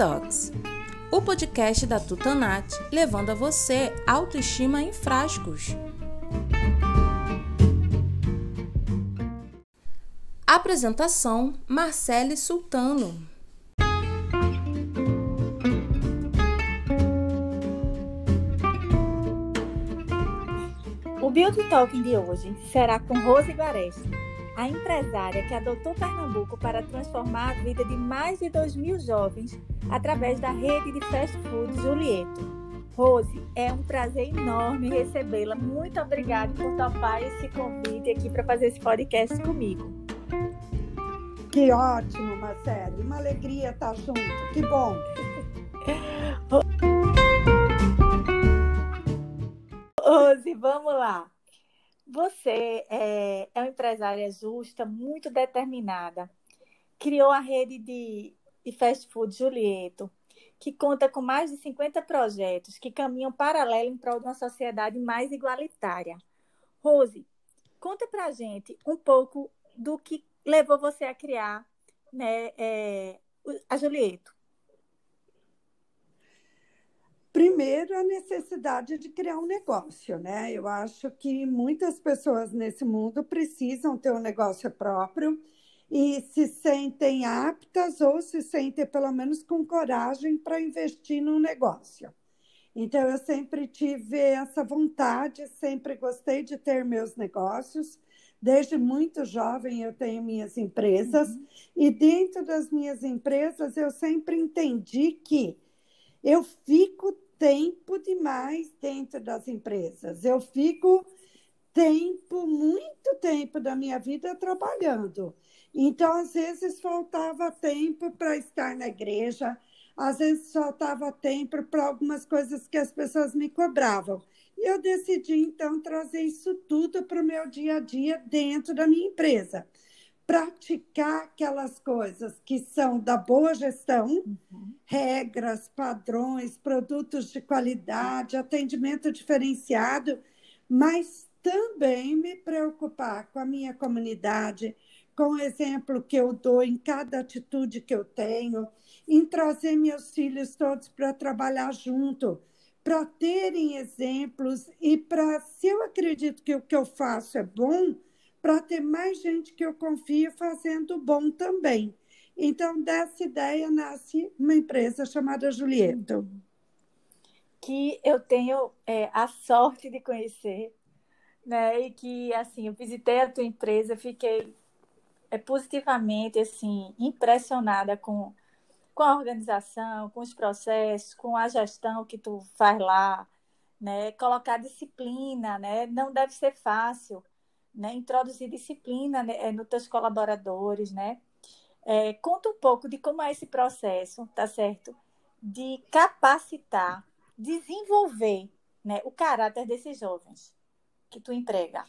Talks, o podcast da Tutanat, levando a você autoestima em frascos. Apresentação: Marcele Sultano. O Beauty Talking de hoje será com Rose Guareste, a empresária que adotou Pernambuco para transformar a vida de mais de 2 mil jovens através da rede de fast food Julieto. Rose, é um prazer enorme recebê-la. Muito obrigada por topar esse convite aqui para fazer esse podcast comigo. Que ótimo, Marcelo. Uma alegria estar junto. Que bom. Rose, vamos lá. Você é, é uma empresária justa, muito determinada. Criou a rede de, de fast food Julieto, que conta com mais de 50 projetos que caminham paralelo em prol de uma sociedade mais igualitária. Rose, conta pra gente um pouco do que levou você a criar né, é, a Julieto. Primeiro, a necessidade de criar um negócio, né? Eu acho que muitas pessoas nesse mundo precisam ter um negócio próprio e se sentem aptas ou se sentem, pelo menos, com coragem para investir num negócio. Então, eu sempre tive essa vontade, sempre gostei de ter meus negócios. Desde muito jovem, eu tenho minhas empresas, uhum. e dentro das minhas empresas, eu sempre entendi que eu fico tempo demais dentro das empresas. Eu fico tempo, muito tempo da minha vida trabalhando. Então, às vezes, faltava tempo para estar na igreja, às vezes faltava tempo para algumas coisas que as pessoas me cobravam. E eu decidi, então, trazer isso tudo para o meu dia a dia dentro da minha empresa praticar aquelas coisas que são da boa gestão, uhum. regras, padrões, produtos de qualidade, atendimento diferenciado, mas também me preocupar com a minha comunidade, com o exemplo que eu dou em cada atitude que eu tenho, em trazer meus filhos todos para trabalhar junto, para terem exemplos e para, se eu acredito que o que eu faço é bom, para ter mais gente que eu confio fazendo bom também. Então, dessa ideia nasce uma empresa chamada Julieto. Que eu tenho é, a sorte de conhecer, né? E que, assim, eu visitei a tua empresa, fiquei é, positivamente, assim, impressionada com, com a organização, com os processos, com a gestão que tu faz lá, né? Colocar disciplina, né? Não deve ser fácil né? introduzir disciplina né, é, nos teus colaboradores, né? É, conta um pouco de como é esse processo, tá certo? De capacitar, desenvolver né, o caráter desses jovens que tu emprega.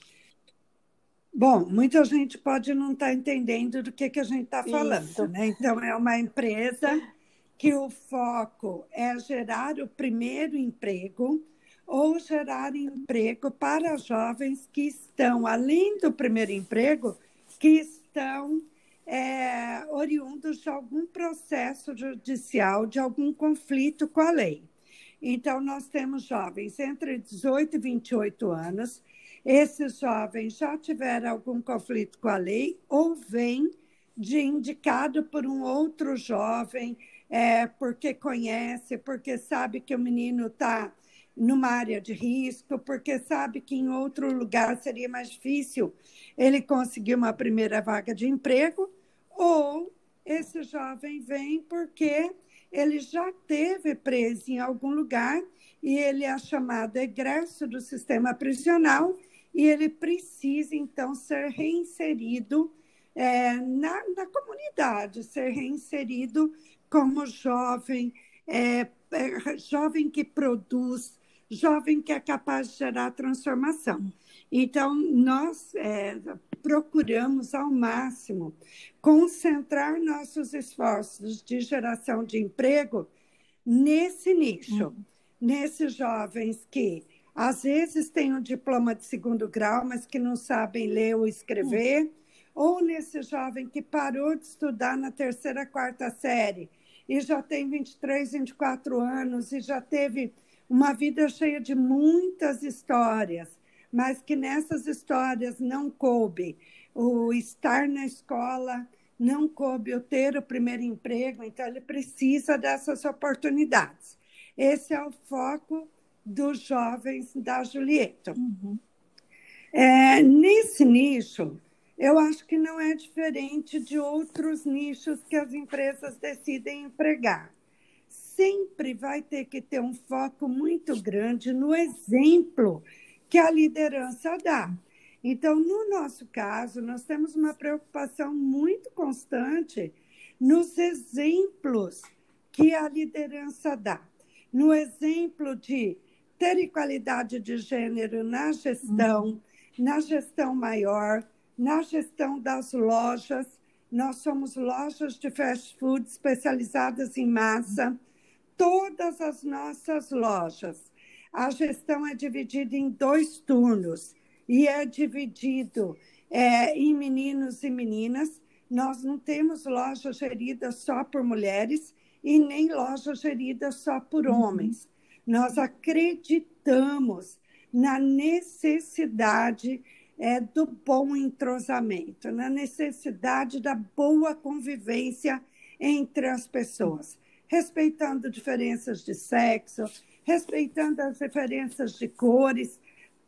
Bom, muita gente pode não estar tá entendendo do que, que a gente está falando, né? Então, é uma empresa que o foco é gerar o primeiro emprego, ou gerar emprego para jovens que estão, além do primeiro emprego, que estão é, oriundos de algum processo judicial, de algum conflito com a lei. Então, nós temos jovens entre 18 e 28 anos. Esses jovens já tiveram algum conflito com a lei ou vêm de indicado por um outro jovem, é, porque conhece, porque sabe que o menino está numa área de risco, porque sabe que em outro lugar seria mais difícil ele conseguir uma primeira vaga de emprego, ou esse jovem vem porque ele já teve preso em algum lugar e ele é chamado egresso do sistema prisional e ele precisa, então, ser reinserido é, na, na comunidade, ser reinserido como jovem, é, é, jovem que produz, jovem que é capaz de gerar transformação. Então, nós é, procuramos ao máximo concentrar nossos esforços de geração de emprego nesse nicho, uhum. nesses jovens que às vezes têm um diploma de segundo grau, mas que não sabem ler ou escrever, uhum. ou nesse jovem que parou de estudar na terceira, quarta série e já tem 23, 24 anos e já teve uma vida cheia de muitas histórias, mas que nessas histórias não coube o estar na escola, não coube o ter o primeiro emprego, então ele precisa dessas oportunidades. Esse é o foco dos jovens da Julieta. Uhum. É, nesse nicho, eu acho que não é diferente de outros nichos que as empresas decidem empregar. Sempre vai ter que ter um foco muito grande no exemplo que a liderança dá. Então, no nosso caso, nós temos uma preocupação muito constante nos exemplos que a liderança dá. No exemplo de ter igualdade de gênero na gestão, uhum. na gestão maior, na gestão das lojas. Nós somos lojas de fast food especializadas em massa. Todas as nossas lojas. A gestão é dividida em dois turnos e é dividido é, em meninos e meninas. Nós não temos loja gerida só por mulheres e nem loja gerida só por uhum. homens. Nós acreditamos na necessidade é, do bom entrosamento, na necessidade da boa convivência entre as pessoas, respeitando diferenças de sexo, respeitando as diferenças de cores.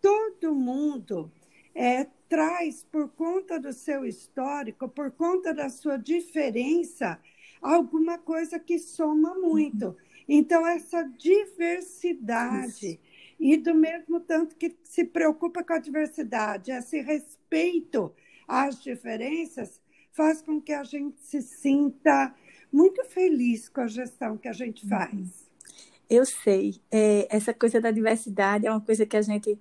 Todo mundo é, traz, por conta do seu histórico, por conta da sua diferença, alguma coisa que soma muito. Então, essa diversidade. Isso e do mesmo tanto que se preocupa com a diversidade, esse respeito às diferenças faz com que a gente se sinta muito feliz com a gestão que a gente uhum. faz. Eu sei, é, essa coisa da diversidade é uma coisa que a gente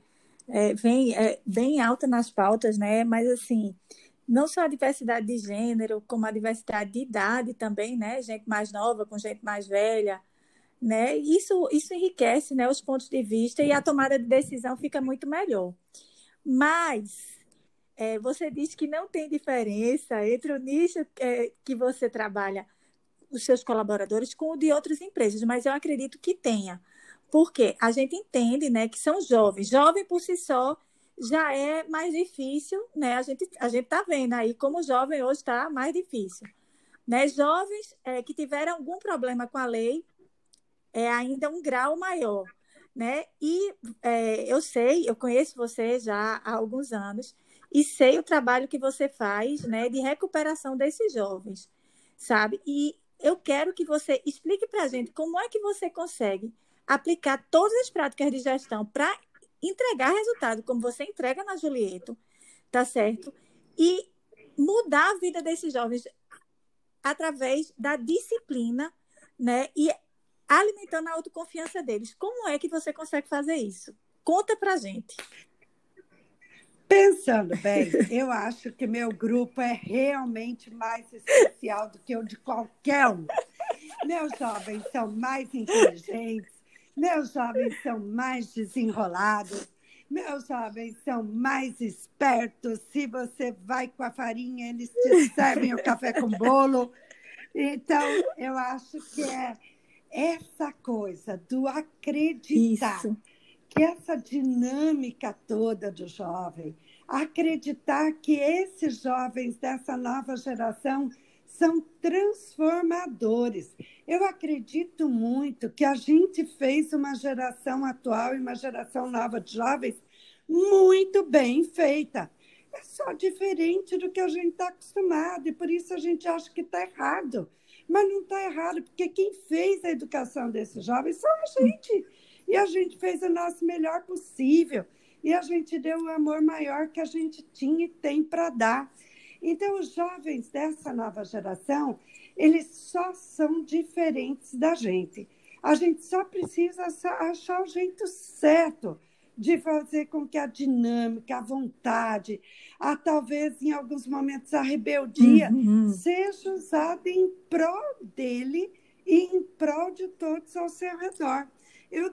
é, vem é, bem alta nas pautas, né? Mas assim, não só a diversidade de gênero, como a diversidade de idade também, né? Gente mais nova com gente mais velha, né? Isso, isso enriquece né, os pontos de vista e a tomada de decisão fica muito melhor. Mas é, você diz que não tem diferença entre o nicho é, que você trabalha, os seus colaboradores, com o de outras empresas, mas eu acredito que tenha. Porque a gente entende né, que são jovens. Jovem por si só já é mais difícil, né? A gente a gente está vendo aí como jovem hoje está mais difícil. Né? Jovens é, que tiveram algum problema com a lei é ainda um grau maior, né? E é, eu sei, eu conheço você já há alguns anos e sei o trabalho que você faz, né, de recuperação desses jovens, sabe? E eu quero que você explique para a gente como é que você consegue aplicar todas as práticas de gestão para entregar resultado, como você entrega na Julieto, tá certo? E mudar a vida desses jovens através da disciplina, né? E alimentando a autoconfiança deles. Como é que você consegue fazer isso? Conta pra gente. Pensando bem, eu acho que meu grupo é realmente mais especial do que o de qualquer um. Meus jovens são mais inteligentes, meus jovens são mais desenrolados, meus jovens são mais espertos. Se você vai com a farinha, eles te servem o café com bolo. Então, eu acho que é essa coisa do acreditar, Isso. que essa dinâmica toda do jovem, acreditar que esses jovens dessa nova geração são transformadores. Eu acredito muito que a gente fez uma geração atual e uma geração nova de jovens muito bem feita. É só diferente do que a gente está acostumado e por isso a gente acha que está errado. Mas não está errado, porque quem fez a educação desses jovens são a gente. E a gente fez o nosso melhor possível. E a gente deu o amor maior que a gente tinha e tem para dar. Então, os jovens dessa nova geração, eles só são diferentes da gente. A gente só precisa achar o jeito certo de fazer com que a dinâmica, a vontade, a talvez em alguns momentos a rebeldia uhum. seja usada em prol dele e em prol de todos ao seu redor. Eu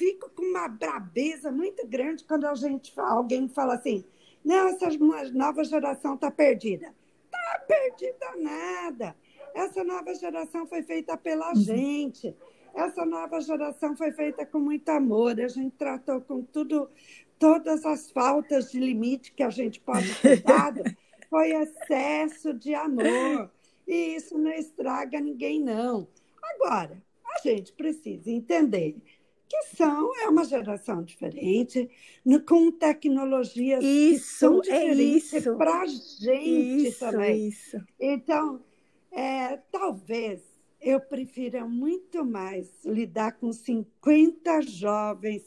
fico com uma brabeza muito grande quando a gente, alguém fala assim, não, essa nova geração está perdida. Está perdida nada. Essa nova geração foi feita pela uhum. gente. Essa nova geração foi feita com muito amor. A gente tratou com tudo, todas as faltas de limite que a gente pode ter dado. Foi excesso de amor. E isso não estraga ninguém, não. Agora, a gente precisa entender que são é uma geração diferente, com tecnologias isso, que são é diferentes é para a gente isso, também. Isso. Então, é, talvez eu prefira muito mais lidar com 50 jovens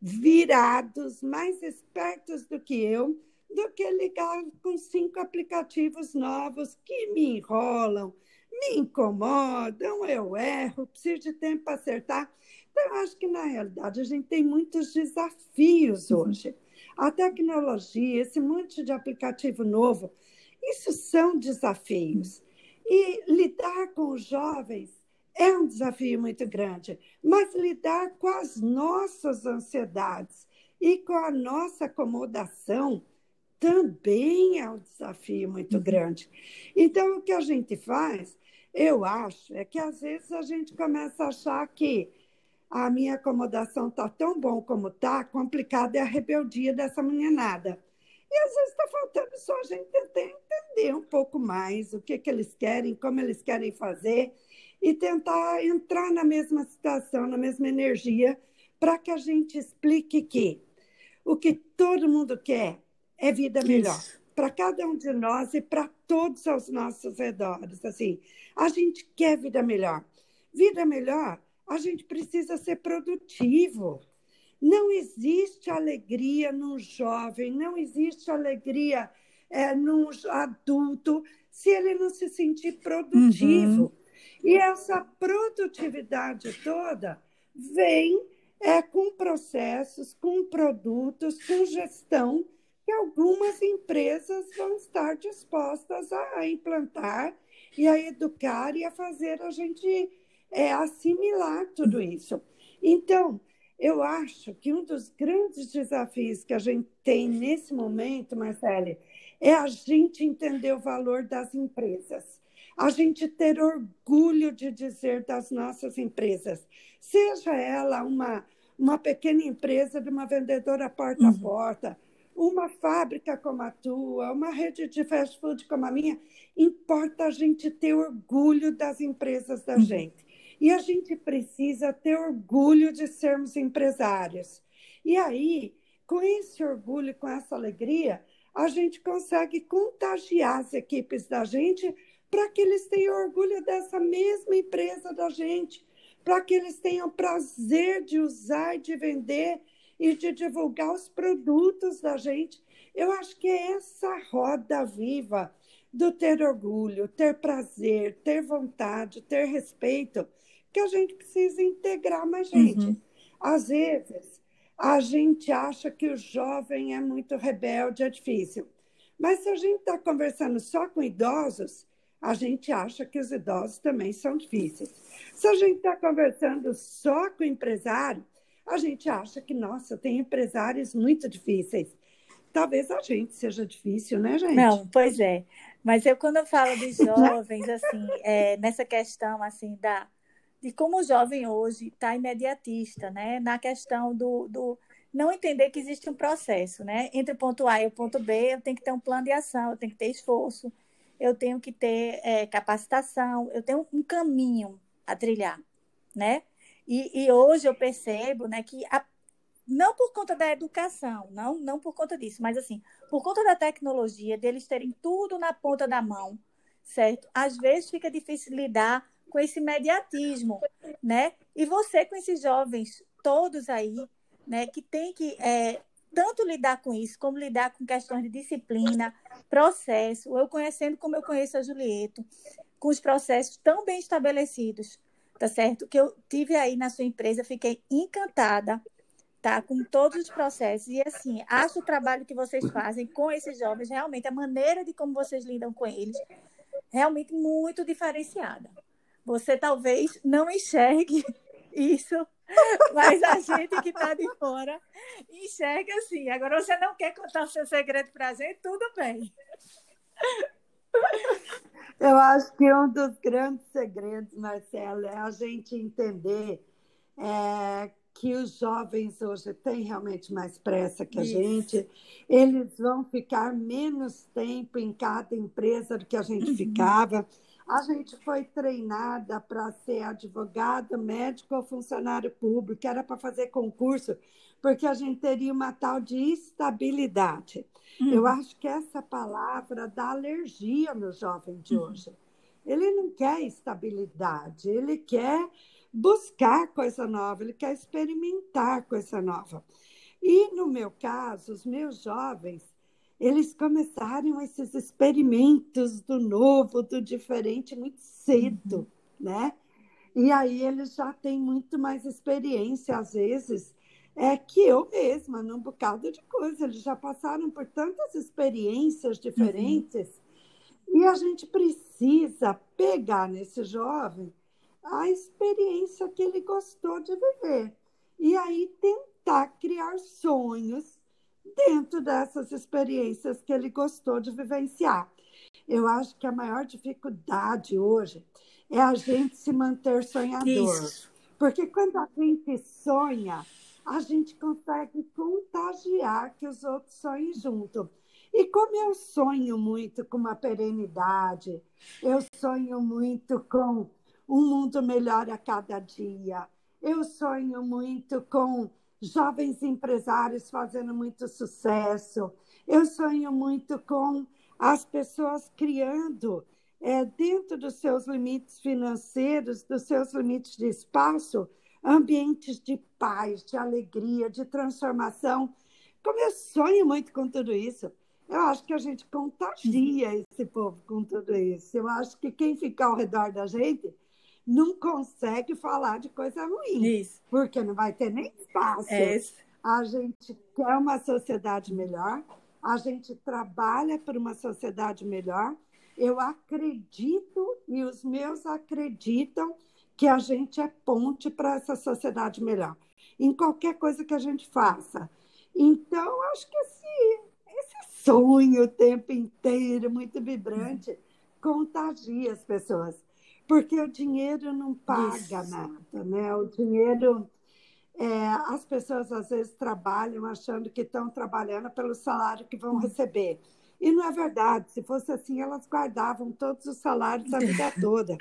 virados, mais espertos do que eu, do que ligar com cinco aplicativos novos que me enrolam, me incomodam, eu erro, preciso de tempo para acertar. Então, eu acho que, na realidade, a gente tem muitos desafios uhum. hoje. A tecnologia, esse monte de aplicativo novo, isso são desafios. E lidar com os jovens é um desafio muito grande, mas lidar com as nossas ansiedades e com a nossa acomodação também é um desafio muito uhum. grande. Então, o que a gente faz, eu acho, é que às vezes a gente começa a achar que a minha acomodação está tão bom como está, complicada é a rebeldia dessa meninada. E às vezes está faltando só a gente tentar entender um pouco mais o que, que eles querem, como eles querem fazer, e tentar entrar na mesma situação, na mesma energia, para que a gente explique que o que todo mundo quer é vida melhor. Para cada um de nós e para todos aos nossos redores. Assim, a gente quer vida melhor. Vida melhor a gente precisa ser produtivo. Não existe alegria num jovem, não existe alegria é, num adulto se ele não se sentir produtivo. Uhum. E essa produtividade toda vem é, com processos, com produtos, com gestão que algumas empresas vão estar dispostas a implantar e a educar e a fazer a gente é assimilar tudo isso. Então, eu acho que um dos grandes desafios que a gente tem nesse momento, Marcele, é a gente entender o valor das empresas. A gente ter orgulho de dizer das nossas empresas, seja ela uma, uma pequena empresa de uma vendedora porta a uhum. porta, uhum. uma fábrica como a tua, uma rede de fast food como a minha, importa a gente ter orgulho das empresas da uhum. gente. E a gente precisa ter orgulho de sermos empresários. E aí, com esse orgulho, com essa alegria, a gente consegue contagiar as equipes da gente para que eles tenham orgulho dessa mesma empresa da gente, para que eles tenham prazer de usar de vender e de divulgar os produtos da gente. Eu acho que é essa roda viva do ter orgulho, ter prazer, ter vontade, ter respeito, que a gente precisa integrar mais gente. Uhum. Às vezes, a gente acha que o jovem é muito rebelde, é difícil. Mas se a gente está conversando só com idosos, a gente acha que os idosos também são difíceis. Se a gente está conversando só com empresário, a gente acha que, nossa, tem empresários muito difíceis. Talvez a gente seja difícil, né, gente? Não, pois é. Mas eu, quando eu falo de jovens, assim, é, nessa questão, assim, da, de como o jovem hoje está imediatista, né? Na questão do, do não entender que existe um processo, né? Entre o ponto A e o ponto B, eu tenho que ter um plano de ação, eu tenho que ter esforço, eu tenho que ter é, capacitação, eu tenho um caminho a trilhar, né? E, e hoje eu percebo, né, que a, não por conta da educação, não, não por conta disso, mas assim, por conta da tecnologia, deles terem tudo na ponta da mão, certo? Às vezes fica difícil lidar com esse imediatismo, né? E você com esses jovens todos aí, né, que tem que é, tanto lidar com isso, como lidar com questões de disciplina, processo, eu conhecendo como eu conheço a Julieto, com os processos tão bem estabelecidos, tá certo? Que eu tive aí na sua empresa, fiquei encantada, tá? Com todos os processos. E assim, acho o trabalho que vocês fazem com esses jovens, realmente, a maneira de como vocês lidam com eles, realmente muito diferenciada. Você talvez não enxergue isso, mas a gente que está de fora enxerga assim. Agora, você não quer contar o seu segredo para a gente? Tudo bem. Eu acho que um dos grandes segredos, Marcela, é a gente entender é, que os jovens hoje têm realmente mais pressa que a Isso. gente. Eles vão ficar menos tempo em cada empresa do que a gente uhum. ficava. A gente foi treinada para ser advogado, médico ou funcionário público, era para fazer concurso, porque a gente teria uma tal de estabilidade. Uhum. Eu acho que essa palavra dá alergia no jovem de uhum. hoje. Ele não quer estabilidade, ele quer buscar coisa nova, ele quer experimentar coisa nova. E no meu caso, os meus jovens, eles começaram esses experimentos do novo, do diferente muito cedo, uhum. né? E aí eles já têm muito mais experiência, às vezes, é que eu mesma, num bocado de coisa. Eles já passaram por tantas experiências diferentes. Uhum. E a gente precisa pegar nesse jovem a experiência que ele gostou de viver. E aí tentar criar sonhos dentro dessas experiências que ele gostou de vivenciar. Eu acho que a maior dificuldade hoje é a gente se manter sonhador. Isso. Porque quando a gente sonha, a gente consegue contagiar que os outros sonhem junto. E como eu sonho muito com uma perenidade, eu sonho muito com um mundo melhor a cada dia. Eu sonho muito com jovens empresários fazendo muito sucesso. Eu sonho muito com as pessoas criando, é, dentro dos seus limites financeiros, dos seus limites de espaço, ambientes de paz, de alegria, de transformação. Como eu sonho muito com tudo isso, eu acho que a gente contagia esse povo com tudo isso. Eu acho que quem ficar ao redor da gente não consegue falar de coisa ruim. Isso. Porque não vai ter nem espaço. É a gente quer uma sociedade melhor, a gente trabalha por uma sociedade melhor. Eu acredito e os meus acreditam que a gente é ponte para essa sociedade melhor, em qualquer coisa que a gente faça. Então, acho que esse, esse sonho o tempo inteiro, muito vibrante, contagia as pessoas porque o dinheiro não paga Isso. nada, né? O dinheiro, é, as pessoas às vezes trabalham achando que estão trabalhando pelo salário que vão receber. E não é verdade. Se fosse assim, elas guardavam todos os salários a vida toda.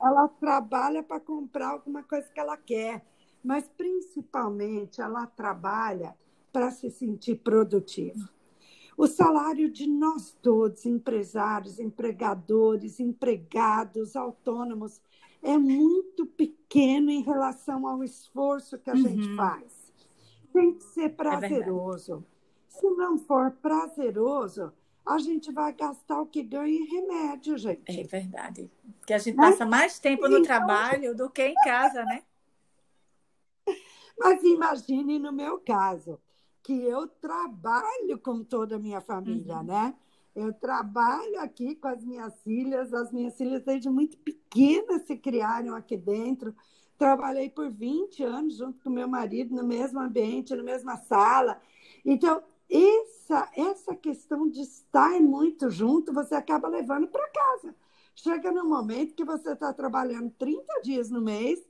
Ela trabalha para comprar alguma coisa que ela quer, mas principalmente ela trabalha para se sentir produtiva. O salário de nós todos, empresários, empregadores, empregados, autônomos, é muito pequeno em relação ao esforço que a uhum. gente faz. Tem que ser é prazeroso. É Se não for prazeroso, a gente vai gastar o que ganha em remédio, gente. É verdade. Porque a gente né? passa mais tempo no então... trabalho do que em casa, né? Mas imagine no meu caso que eu trabalho com toda a minha família, uhum. né? Eu trabalho aqui com as minhas filhas, as minhas filhas desde muito pequenas se criaram aqui dentro. Trabalhei por 20 anos junto com meu marido no mesmo ambiente, na mesma sala. Então, essa, essa questão de estar muito junto, você acaba levando para casa. Chega no momento que você está trabalhando 30 dias no mês,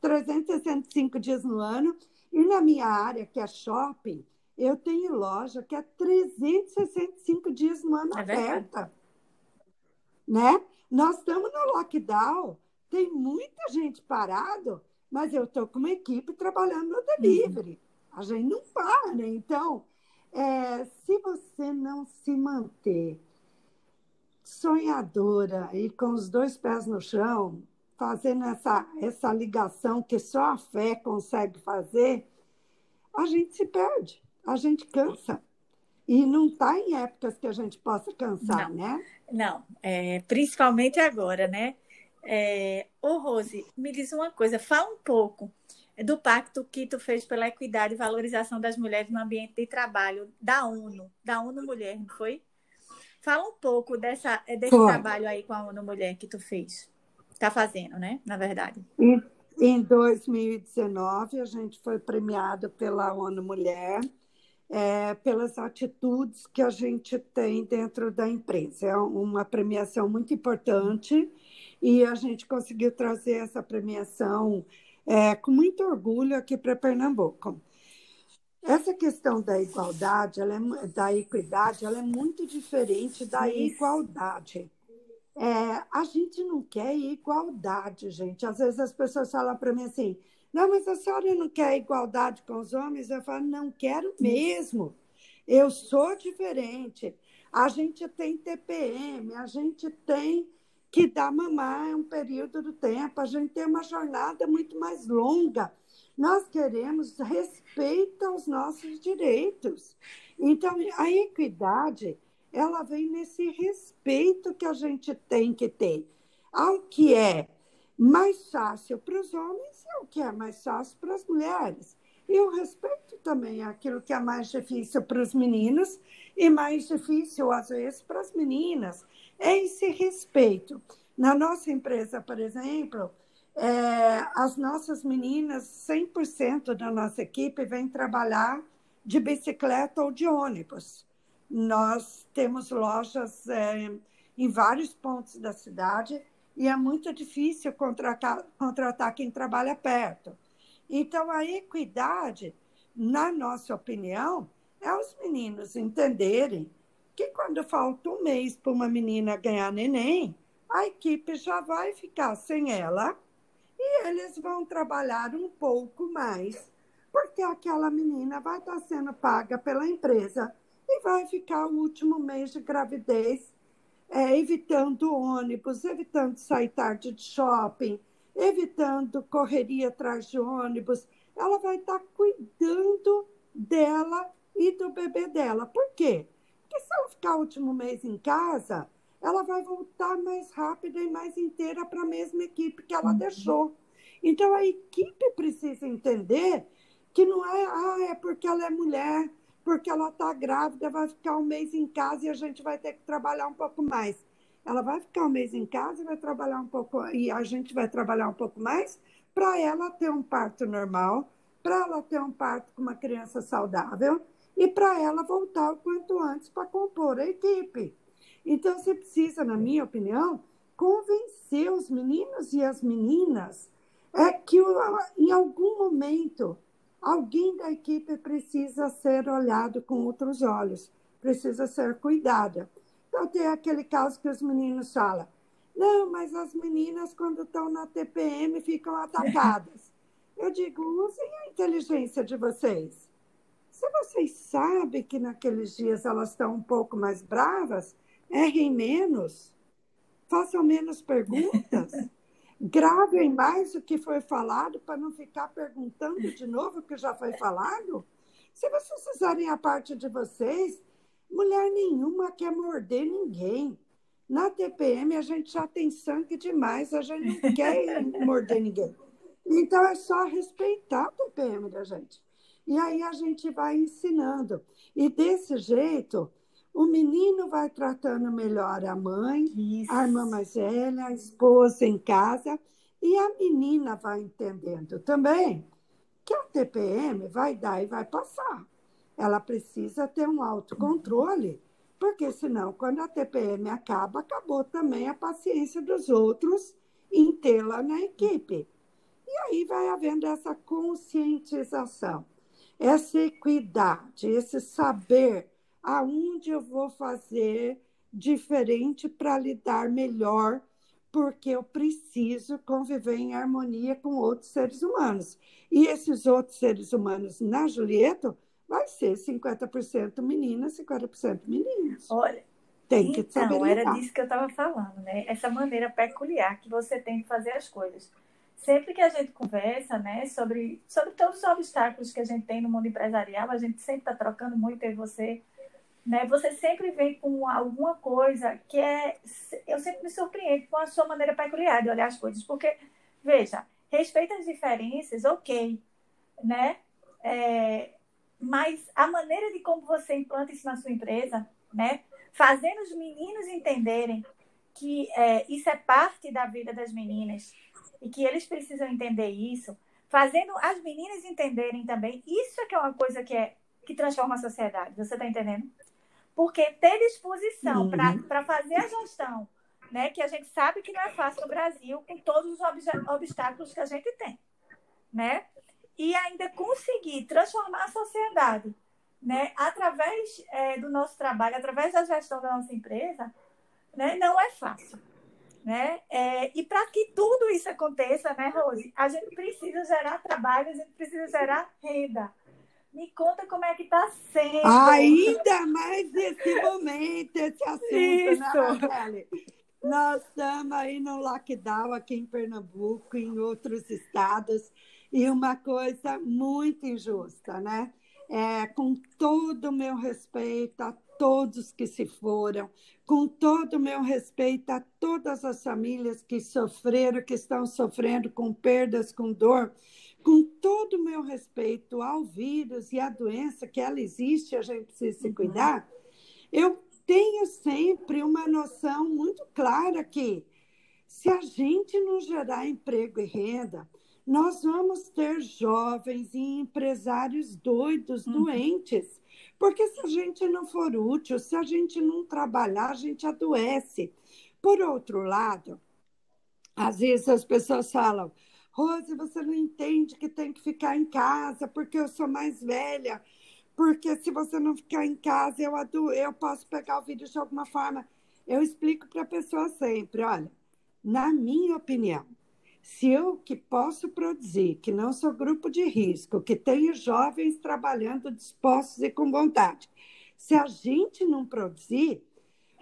365 dias no ano, e na minha área, que é shopping, eu tenho loja que é 365 dias no ano é aberta. Né? Nós estamos no lockdown, tem muita gente parado, mas eu estou com uma equipe trabalhando no delivery. Uhum. A gente não para, né? Então, é, se você não se manter sonhadora e com os dois pés no chão, fazendo essa, essa ligação que só a fé consegue fazer, a gente se perde a gente cansa. E não está em épocas que a gente possa cansar, não, né? Não, é, principalmente agora, né? É, ô, Rose, me diz uma coisa, fala um pouco do pacto que tu fez pela equidade e valorização das mulheres no ambiente de trabalho da ONU, da ONU Mulher, não foi? Fala um pouco dessa, desse foi. trabalho aí com a ONU Mulher que tu fez. Está fazendo, né? Na verdade. Em, em 2019, a gente foi premiado pela ONU Mulher é, pelas atitudes que a gente tem dentro da empresa. É uma premiação muito importante e a gente conseguiu trazer essa premiação é, com muito orgulho aqui para Pernambuco. Essa questão da igualdade, ela é, da equidade, ela é muito diferente da Isso. igualdade. É, a gente não quer igualdade, gente. Às vezes as pessoas falam para mim assim: não, mas a senhora não quer igualdade com os homens? Eu falo: não quero mesmo. Eu sou diferente. A gente tem TPM, a gente tem que dar mamar um período do tempo, a gente tem uma jornada muito mais longa. Nós queremos respeito aos nossos direitos. Então, a equidade, ela vem nesse respeito que a gente tem que ter ao que é mais fácil para os homens e ao que é mais fácil para as mulheres. E o respeito também àquilo que é mais difícil para os meninos e mais difícil, às vezes, para as meninas. É esse respeito. Na nossa empresa, por exemplo, é, as nossas meninas, 100% da nossa equipe, vem trabalhar de bicicleta ou de ônibus. Nós temos lojas é, em vários pontos da cidade e é muito difícil contratar, contratar quem trabalha perto. Então, a equidade, na nossa opinião, é os meninos entenderem que quando falta um mês para uma menina ganhar neném, a equipe já vai ficar sem ela e eles vão trabalhar um pouco mais, porque aquela menina vai estar sendo paga pela empresa e vai ficar o último mês de gravidez é, evitando ônibus, evitando sair tarde de shopping, evitando correria atrás de ônibus. Ela vai estar cuidando dela e do bebê dela. Por quê? Porque se ela ficar o último mês em casa, ela vai voltar mais rápida e mais inteira para a mesma equipe que ela uhum. deixou. Então a equipe precisa entender que não é, ah, é porque ela é mulher, porque ela está grávida, vai ficar um mês em casa e a gente vai ter que trabalhar um pouco mais. Ela vai ficar um mês em casa e vai trabalhar um pouco, e a gente vai trabalhar um pouco mais para ela ter um parto normal, para ela ter um parto com uma criança saudável e para ela voltar o quanto antes para compor a equipe. Então, você precisa, na minha opinião, convencer os meninos e as meninas é que em algum momento alguém da equipe precisa ser olhado com outros olhos, precisa ser cuidada. Então, tem aquele caso que os meninos falam: não, mas as meninas, quando estão na TPM, ficam atacadas. Eu digo: usem a inteligência de vocês. Se vocês sabem que naqueles dias elas estão um pouco mais bravas, errem menos, façam menos perguntas, gravem mais o que foi falado para não ficar perguntando de novo o que já foi falado. Se vocês fizerem a parte de vocês, mulher nenhuma quer morder ninguém. Na TPM a gente já tem sangue demais, a gente não quer morder ninguém. Então é só respeitar a TPM da gente. E aí a gente vai ensinando. E desse jeito, o menino vai tratando melhor a mãe, Isso. a irmã mais velha, a esposa em casa, e a menina vai entendendo também que a TPM vai dar e vai passar. Ela precisa ter um autocontrole, porque senão, quando a TPM acaba, acabou também a paciência dos outros em tê-la na equipe. E aí vai havendo essa conscientização, essa equidade, esse saber aonde eu vou fazer diferente para lidar melhor, porque eu preciso conviver em harmonia com outros seres humanos. E esses outros seres humanos na Julieta vai ser 50% meninas, 50% meninos. Olha, tem que então, saber era disso que eu estava falando, né? Essa maneira peculiar que você tem de fazer as coisas. Sempre que a gente conversa, né, sobre, sobre todos os obstáculos que a gente tem no mundo empresarial, a gente sempre está trocando muito, eu e você, né? Você sempre vem com alguma coisa que é. Eu sempre me surpreendo com a sua maneira peculiar de olhar as coisas, porque, veja, respeita as diferenças, ok, né? É, mas a maneira de como você implanta isso na sua empresa, né? Fazendo os meninos entenderem que é, isso é parte da vida das meninas e que eles precisam entender isso, fazendo as meninas entenderem também, isso é que é uma coisa que é que transforma a sociedade. Você está entendendo? Porque ter disposição uhum. para fazer a gestão, né, que a gente sabe que não é fácil no Brasil, com todos os obstáculos que a gente tem, né? E ainda conseguir transformar a sociedade, né, através é, do nosso trabalho, através da gestão da nossa empresa, né, não é fácil. Né? É, e para que tudo isso aconteça, né, Rose, a gente precisa gerar trabalho, a gente precisa gerar renda. Me conta como é que está sendo. Ainda mais nesse momento, esse assunto, né, Isso. né? Nós estamos aí no lockdown aqui em Pernambuco, em outros estados, e uma coisa muito injusta, né? É, com todo o meu respeito a todos que se foram, com todo o meu respeito a todas as famílias que sofreram, que estão sofrendo com perdas, com dor, com todo o meu respeito ao vírus e à doença, que ela existe, a gente precisa se uhum. cuidar, eu tenho sempre uma noção muito clara que se a gente não gerar emprego e renda, nós vamos ter jovens e empresários doidos, uhum. doentes. Porque se a gente não for útil, se a gente não trabalhar, a gente adoece. Por outro lado, às vezes as pessoas falam, Rose, você não entende que tem que ficar em casa porque eu sou mais velha. Porque se você não ficar em casa, eu, adu eu posso pegar o vírus de alguma forma. Eu explico para a pessoa sempre: olha, na minha opinião, se eu que posso produzir, que não sou grupo de risco, que tenho jovens trabalhando dispostos e com vontade, se a gente não produzir,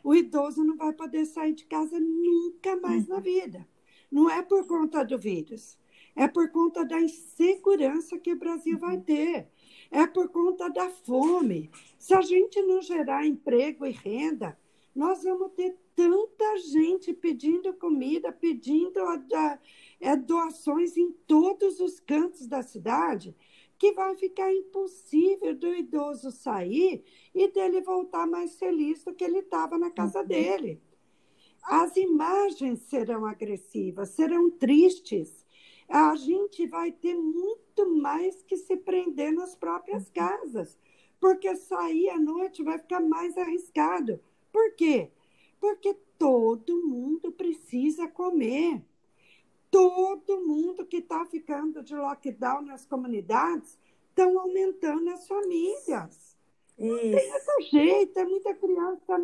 o idoso não vai poder sair de casa nunca mais na vida. Não é por conta do vírus, é por conta da insegurança que o Brasil vai ter, é por conta da fome. Se a gente não gerar emprego e renda, nós vamos ter tanta gente pedindo comida, pedindo a, a, é, doações em todos os cantos da cidade, que vai ficar impossível do idoso sair e dele voltar mais feliz do que ele estava na casa uhum. dele. As imagens serão agressivas, serão tristes. A gente vai ter muito mais que se prender nas próprias uhum. casas, porque sair à noite vai ficar mais arriscado. Por quê? Porque todo mundo precisa comer todo mundo que está ficando de lockdown nas comunidades estão aumentando as famílias. Isso. Não tem esse jeito, é muita criança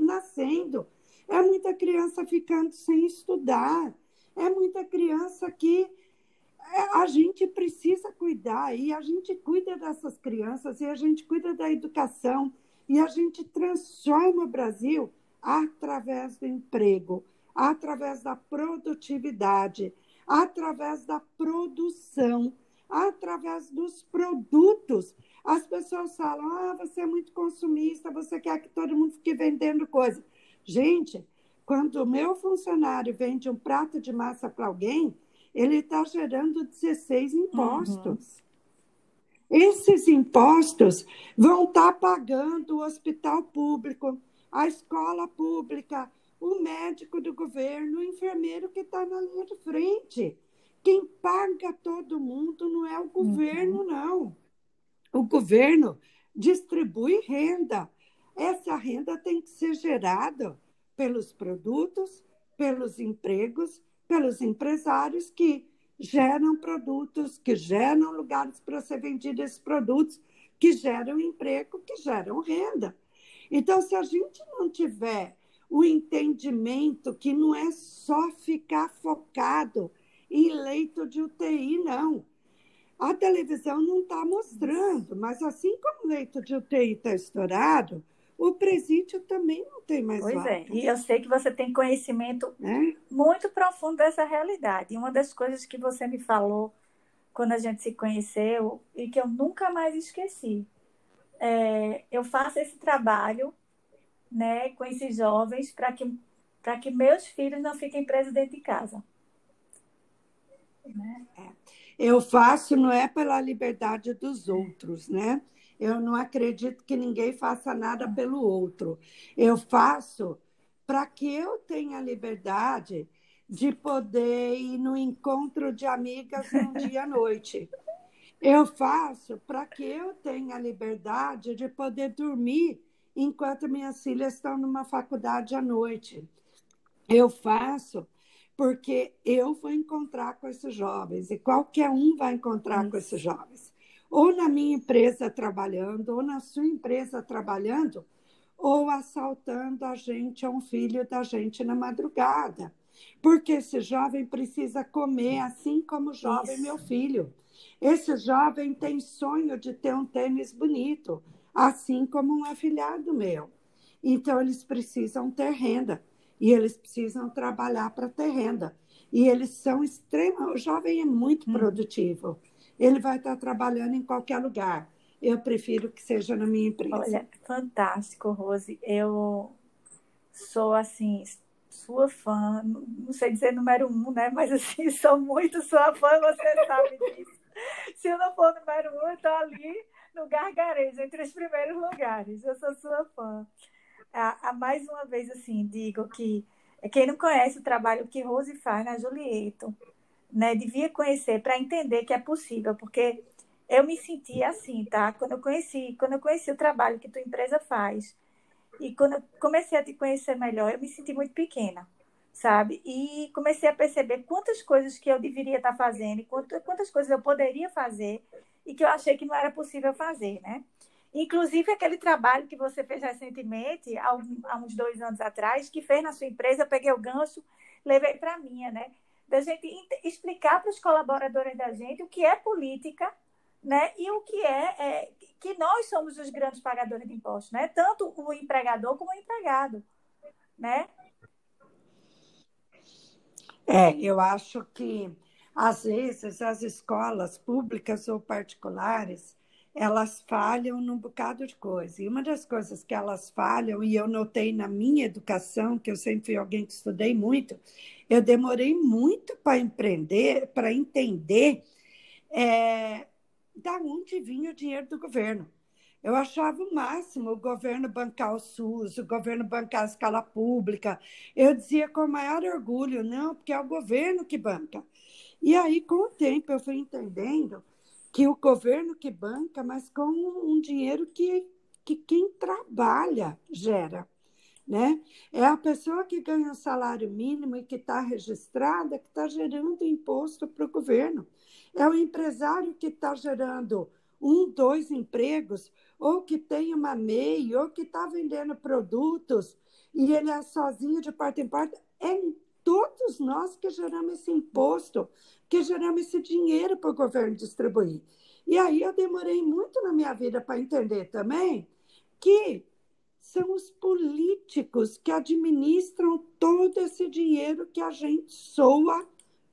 nascendo, é muita criança ficando sem estudar, é muita criança que é, a gente precisa cuidar e a gente cuida dessas crianças e a gente cuida da educação e a gente transforma o Brasil através do emprego através da produtividade, através da produção, através dos produtos. As pessoas falam: ah, você é muito consumista, você quer que todo mundo fique vendendo coisa. Gente, quando o meu funcionário vende um prato de massa para alguém, ele está gerando 16 impostos. Uhum. Esses impostos vão estar tá pagando o hospital público, a escola pública, o médico do governo, o enfermeiro que está na linha de frente. Quem paga todo mundo não é o governo, uhum. não. O governo distribui renda. Essa renda tem que ser gerada pelos produtos, pelos empregos, pelos empresários que geram produtos, que geram lugares para ser vendidos esses produtos, que geram emprego, que geram renda. Então, se a gente não tiver o entendimento que não é só ficar focado em leito de UTI, não. A televisão não está mostrando, mas assim como o leito de UTI está estourado, o presídio também não tem mais Pois vaga. é, e eu sei que você tem conhecimento é? muito profundo dessa realidade. E uma das coisas que você me falou quando a gente se conheceu e que eu nunca mais esqueci. É, eu faço esse trabalho né, com esses jovens para que, que meus filhos não fiquem presos dentro de casa. Né? É. Eu faço não é pela liberdade dos outros, né? Eu não acredito que ninguém faça nada pelo outro. Eu faço para que eu tenha liberdade de poder ir no encontro de amigas um dia à noite. Eu faço para que eu tenha a liberdade de poder dormir enquanto minhas filhas estão numa faculdade à noite. Eu faço porque eu vou encontrar com esses jovens e qualquer um vai encontrar com esses jovens. Ou na minha empresa trabalhando, ou na sua empresa trabalhando, ou assaltando a gente, a um filho da gente na madrugada. Porque esse jovem precisa comer, assim como o jovem Isso. meu filho. Esse jovem tem sonho de ter um tênis bonito, assim como um afilhado meu. Então, eles precisam ter renda e eles precisam trabalhar para ter renda. E eles são extremamente. O jovem é muito hum. produtivo. Ele vai estar trabalhando em qualquer lugar. Eu prefiro que seja na minha empresa. Olha, fantástico, Rose. Eu sou assim sua fã, não sei dizer número um, né? Mas assim, sou muito sua fã, você sabe disso. Se eu não for número um, eu estou ali no gargarejo, entre os primeiros lugares. Eu sou sua fã. A, mais uma vez, assim, digo que quem não conhece o trabalho que Rose faz na Julieto, né, devia conhecer para entender que é possível, porque eu me senti assim, tá? Quando eu conheci, quando eu conheci o trabalho que tua empresa faz, e quando eu comecei a te conhecer melhor, eu me senti muito pequena, sabe? E comecei a perceber quantas coisas que eu deveria estar fazendo e quantas coisas eu poderia fazer e que eu achei que não era possível fazer, né? Inclusive aquele trabalho que você fez recentemente, há, uns dois anos atrás, que fez na sua empresa, eu peguei o gancho, levei para minha, né? Da gente explicar para os colaboradores da gente o que é política, né? E o que é, é que nós somos os grandes pagadores de impostos, né? Tanto o empregador como o empregado, né? É, eu acho que às vezes as escolas públicas ou particulares elas falham num bocado de coisa. E uma das coisas que elas falham, e eu notei na minha educação, que eu sempre fui alguém que estudei muito, eu demorei muito para empreender, para entender é, da onde vinha o dinheiro do governo. Eu achava o máximo o governo bancar o SUS, o governo bancar a escala pública. Eu dizia com o maior orgulho, não, porque é o governo que banca. E aí, com o tempo, eu fui entendendo que o governo que banca, mas com um dinheiro que, que quem trabalha gera. Né? É a pessoa que ganha um salário mínimo e que está registrada que está gerando imposto para o governo. É o empresário que está gerando um, dois empregos, ou que tem uma MEI, ou que está vendendo produtos e ele é sozinho de porta em porta. É todos nós que geramos esse imposto, que geramos esse dinheiro para o governo distribuir. E aí eu demorei muito na minha vida para entender também que são os políticos que administram todo esse dinheiro que a gente soa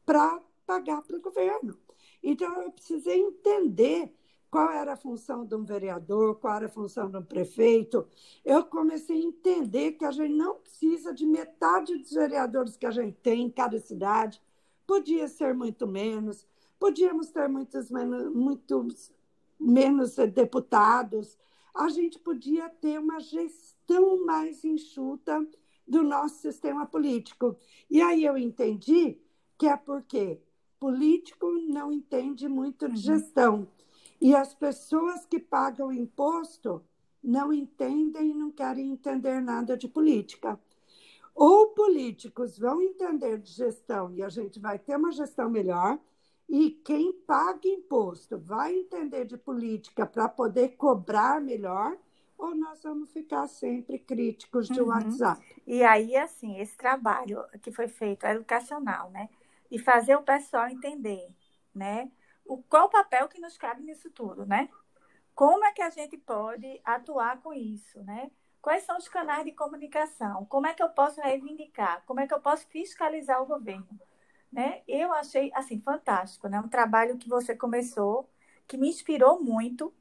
para pagar para o governo. Então, eu precisei entender qual era a função de um vereador, qual era a função de um prefeito. Eu comecei a entender que a gente não precisa de metade dos vereadores que a gente tem em cada cidade, podia ser muito menos, podíamos ter muitos menos, muitos menos deputados, a gente podia ter uma gestão mais enxuta do nosso sistema político. E aí eu entendi que é porque político não entende muito de uhum. E as pessoas que pagam imposto não entendem e não querem entender nada de política. Ou políticos vão entender de gestão e a gente vai ter uma gestão melhor, e quem paga imposto vai entender de política para poder cobrar melhor, ou nós vamos ficar sempre críticos de uhum. WhatsApp. E aí, assim, esse trabalho que foi feito educacional, né? e fazer o pessoal entender, né? O, qual o papel que nos cabe nisso tudo, né? Como é que a gente pode atuar com isso, né? Quais são os canais de comunicação? Como é que eu posso reivindicar? Como é que eu posso fiscalizar o governo? Né? Eu achei assim fantástico, né? Um trabalho que você começou, que me inspirou muito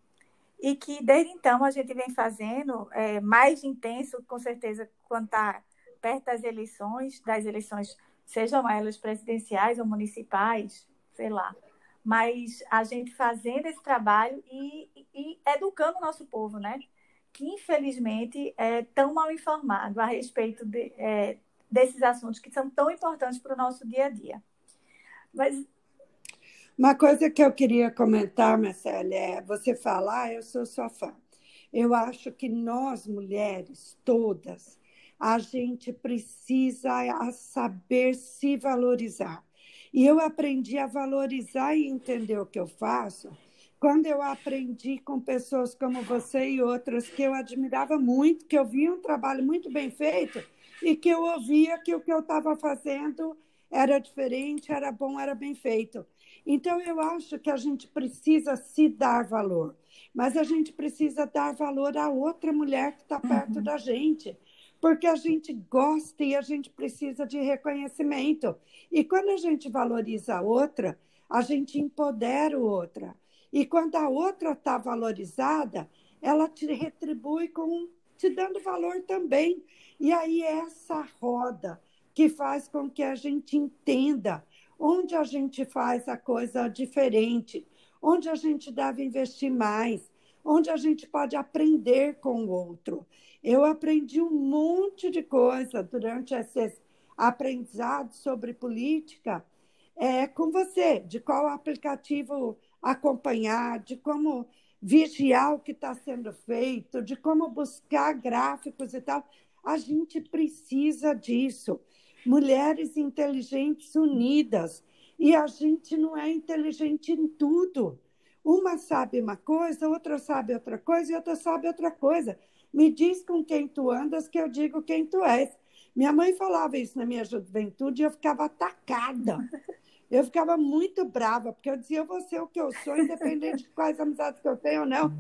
e que desde então a gente vem fazendo é, mais intenso, com certeza, quando está perto das eleições, das eleições sejam elas presidenciais ou municipais, sei lá. Mas a gente fazendo esse trabalho e, e educando o nosso povo, né? Que infelizmente é tão mal informado a respeito de, é, desses assuntos que são tão importantes para o nosso dia a dia. Mas Uma coisa que eu queria comentar, Marcela, é você falar, ah, eu sou sua fã. Eu acho que nós, mulheres, todas, a gente precisa saber se valorizar. E eu aprendi a valorizar e entender o que eu faço quando eu aprendi com pessoas como você e outras que eu admirava muito, que eu via um trabalho muito bem feito e que eu ouvia que o que eu estava fazendo era diferente, era bom, era bem feito. Então, eu acho que a gente precisa se dar valor, mas a gente precisa dar valor a outra mulher que está perto uhum. da gente, porque a gente gosta e a gente precisa de reconhecimento. E quando a gente valoriza a outra, a gente empodera outra. E quando a outra está valorizada, ela te retribui com te dando valor também. E aí é essa roda que faz com que a gente entenda onde a gente faz a coisa diferente, onde a gente deve investir mais, onde a gente pode aprender com o outro. Eu aprendi um monte de coisa durante esses aprendizados sobre política é, com você, de qual aplicativo acompanhar, de como vigiar o que está sendo feito, de como buscar gráficos e tal. A gente precisa disso. Mulheres inteligentes unidas. E a gente não é inteligente em tudo. Uma sabe uma coisa, outra sabe outra coisa e outra sabe outra coisa. Me diz com quem tu andas que eu digo quem tu és. Minha mãe falava isso na minha juventude e eu ficava atacada. Eu ficava muito brava, porque eu dizia, eu vou ser o que eu sou, independente de quais amizades que eu tenho ou não.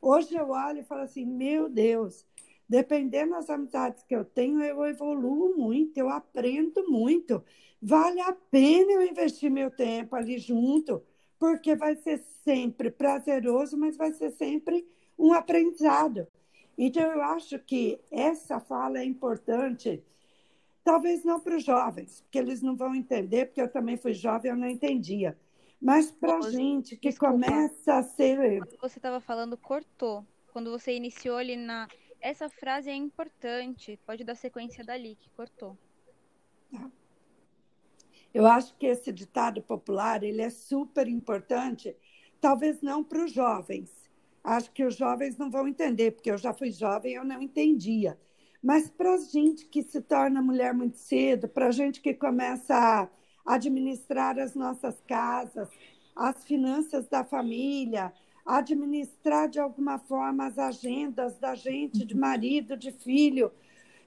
Hoje eu olho e falo assim, meu Deus, dependendo das amizades que eu tenho, eu evoluo muito, eu aprendo muito. Vale a pena eu investir meu tempo ali junto, porque vai ser sempre prazeroso, mas vai ser sempre um aprendizado. Então, eu acho que essa fala é importante Talvez não para os jovens, porque eles não vão entender, porque eu também fui jovem, eu não entendia. Mas para a gente que desculpa, começa a ser. Quando você estava falando, cortou. Quando você iniciou ali na. Essa frase é importante. Pode dar sequência dali, que cortou. Tá. Eu acho que esse ditado popular ele é super importante, talvez não para os jovens. Acho que os jovens não vão entender, porque eu já fui jovem e eu não entendia. Mas para a gente que se torna mulher muito cedo, para a gente que começa a administrar as nossas casas, as finanças da família, administrar de alguma forma as agendas da gente, de marido, de filho,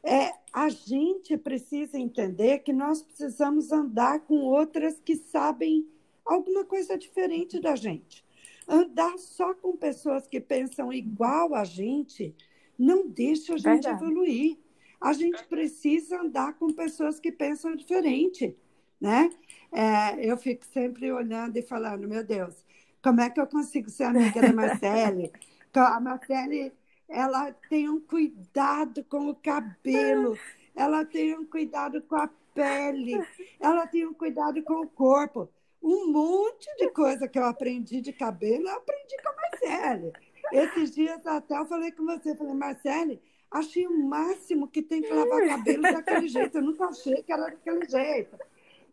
é, a gente precisa entender que nós precisamos andar com outras que sabem alguma coisa diferente da gente. Andar só com pessoas que pensam igual a gente não deixa a gente Verdade. evoluir. A gente precisa andar com pessoas que pensam diferente, né? É, eu fico sempre olhando e falando, meu Deus, como é que eu consigo ser amiga da Marcele? A Marcele, ela tem um cuidado com o cabelo, ela tem um cuidado com a pele, ela tem um cuidado com o corpo. Um monte de coisa que eu aprendi de cabelo, eu aprendi com a Marcele. Esses dias até eu falei com você, falei, Marcele, achei o máximo que tem que lavar cabelo daquele jeito. Eu nunca achei que era daquele jeito.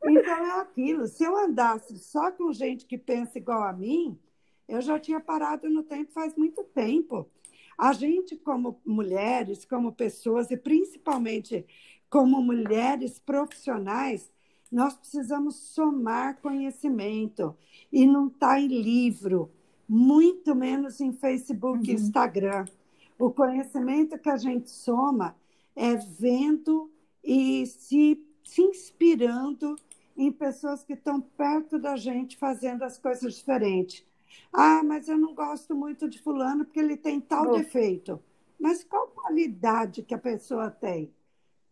Então é aquilo. Se eu andasse só com gente que pensa igual a mim, eu já tinha parado no tempo faz muito tempo. A gente, como mulheres, como pessoas, e principalmente como mulheres profissionais, nós precisamos somar conhecimento e não está em livro muito menos em Facebook e uhum. Instagram. O conhecimento que a gente soma é vendo e se, se inspirando em pessoas que estão perto da gente fazendo as coisas diferentes. Ah, mas eu não gosto muito de fulano porque ele tem tal defeito. Mas qual qualidade que a pessoa tem?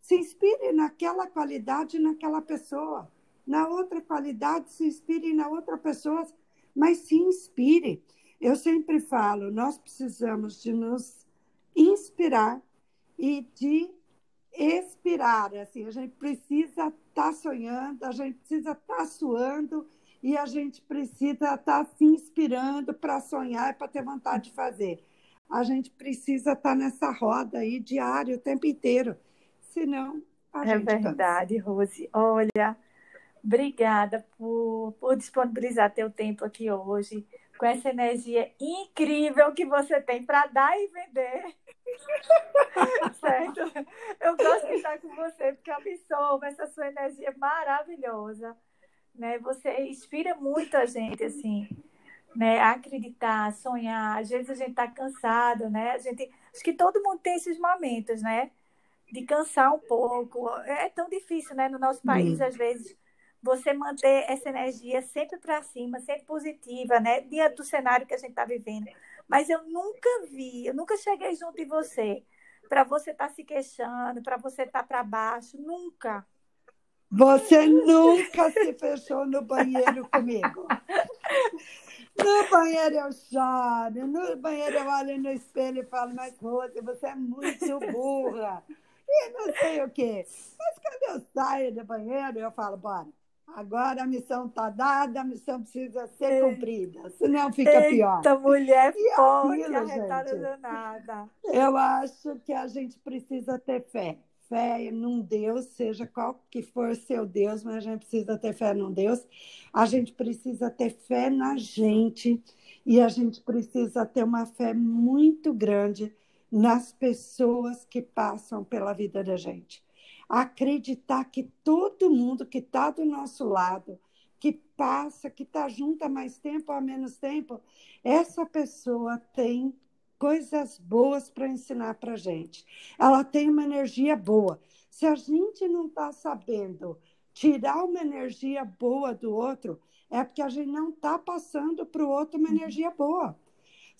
Se inspire naquela qualidade naquela pessoa. Na outra qualidade, se inspire na outra pessoa mas se inspire. Eu sempre falo, nós precisamos de nos inspirar e de expirar. Assim, a gente precisa estar tá sonhando, a gente precisa estar tá suando e a gente precisa estar tá se inspirando para sonhar e para ter vontade de fazer. A gente precisa estar tá nessa roda aí diário, o tempo inteiro. Senão, a é gente. É verdade, cansa. Rose. Olha, Obrigada por, por disponibilizar teu tempo aqui hoje, com essa energia incrível que você tem para dar e vender. certo? Eu gosto de estar com você, porque absorvo essa sua energia maravilhosa. Né? Você inspira muito a gente, assim, né? A acreditar, sonhar. Às vezes a gente está cansado, né? A gente, acho que todo mundo tem esses momentos, né? De cansar um pouco. É tão difícil, né? No nosso país, hum. às vezes, você manter essa energia sempre para cima, sempre positiva, né? Diante do cenário que a gente está vivendo. Mas eu nunca vi, eu nunca cheguei junto de você para você estar tá se queixando, para você estar tá para baixo, nunca. Você nunca se fechou no banheiro comigo. No banheiro eu choro, no banheiro eu olho no espelho e falo, mas Rose, você é muito burra. E não sei o quê. Mas quando eu saio do banheiro, eu falo, bora. Agora a missão está dada, a missão precisa ser cumprida, senão fica Eita, pior. Eita, mulher e forte, aquilo, danada. Eu acho que a gente precisa ter fé. Fé num Deus, seja qual que for seu Deus, mas a gente precisa ter fé num Deus. A gente precisa ter fé na gente e a gente precisa ter uma fé muito grande nas pessoas que passam pela vida da gente acreditar que todo mundo que está do nosso lado, que passa, que está junto há mais tempo ou há menos tempo, essa pessoa tem coisas boas para ensinar para gente. Ela tem uma energia boa. Se a gente não está sabendo tirar uma energia boa do outro, é porque a gente não está passando para o outro uma energia boa.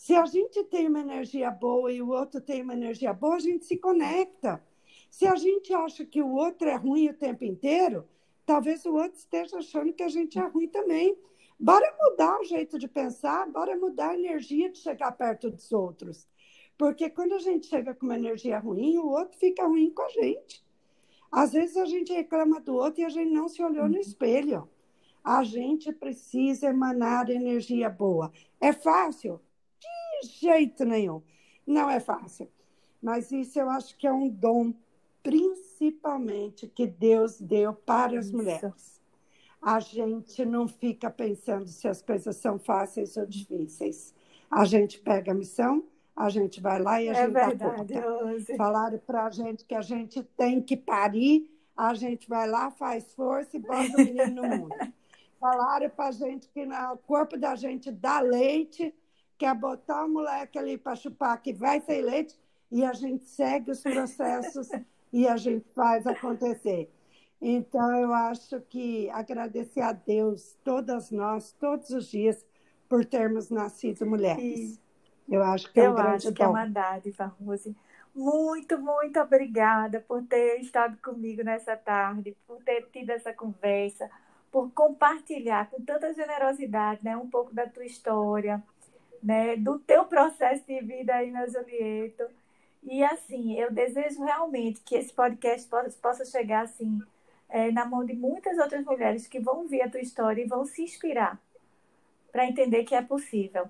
Se a gente tem uma energia boa e o outro tem uma energia boa, a gente se conecta. Se a gente acha que o outro é ruim o tempo inteiro, talvez o outro esteja achando que a gente é ruim também. Bora mudar o jeito de pensar, bora mudar a energia de chegar perto dos outros. Porque quando a gente chega com uma energia ruim, o outro fica ruim com a gente. Às vezes a gente reclama do outro e a gente não se olhou no espelho. A gente precisa emanar energia boa. É fácil? Jeito nenhum. Não é fácil. Mas isso eu acho que é um dom principalmente que Deus deu para as Isso. mulheres. A gente não fica pensando se as coisas são fáceis ou difíceis. A gente pega a missão, a gente vai lá e a é gente verdade, dá Falaram para a gente que a gente tem que parir, a gente vai lá, faz força e bota o menino no mundo. Falaram para a gente que no corpo da gente dá leite, quer botar o moleque ali para chupar que vai ser leite, e a gente segue os processos e a gente faz acontecer. Então, eu acho que agradecer a Deus, todas nós, todos os dias, por termos nascido mulheres. Eu acho que é um eu grande acho que é uma dádiva, Rose. Muito, muito obrigada por ter estado comigo nessa tarde, por ter tido essa conversa, por compartilhar com tanta generosidade né, um pouco da tua história, né, do teu processo de vida aí na Julieto. E assim, eu desejo realmente que esse podcast possa, chegar assim é, na mão de muitas outras mulheres que vão ver a tua história e vão se inspirar para entender que é possível.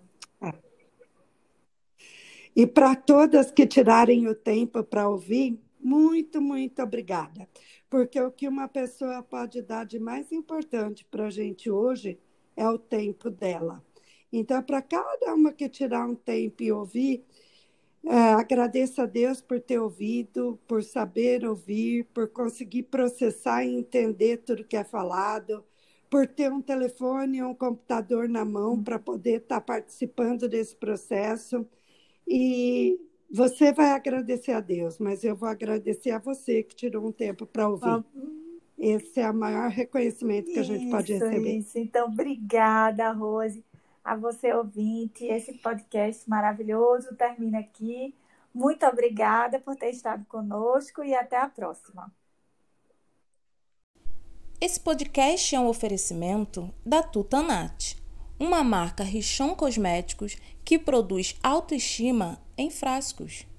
E para todas que tirarem o tempo para ouvir, muito, muito obrigada. Porque o que uma pessoa pode dar de mais importante para a gente hoje é o tempo dela. Então, para cada uma que tirar um tempo e ouvir, é, agradeço a Deus por ter ouvido, por saber ouvir, por conseguir processar e entender tudo que é falado, por ter um telefone e um computador na mão para poder estar tá participando desse processo. E você vai agradecer a Deus, mas eu vou agradecer a você que tirou um tempo para ouvir. Esse é o maior reconhecimento que a gente pode receber. Isso. Então, obrigada, Rose a você ouvinte. Esse podcast maravilhoso termina aqui. Muito obrigada por ter estado conosco e até a próxima. Esse podcast é um oferecimento da Tutanat, uma marca Richon Cosméticos que produz autoestima em frascos.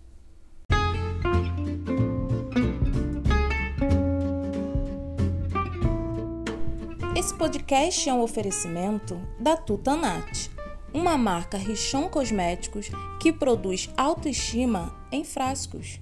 Esse podcast é um oferecimento da Tutanat, uma marca Richon Cosméticos que produz autoestima em frascos.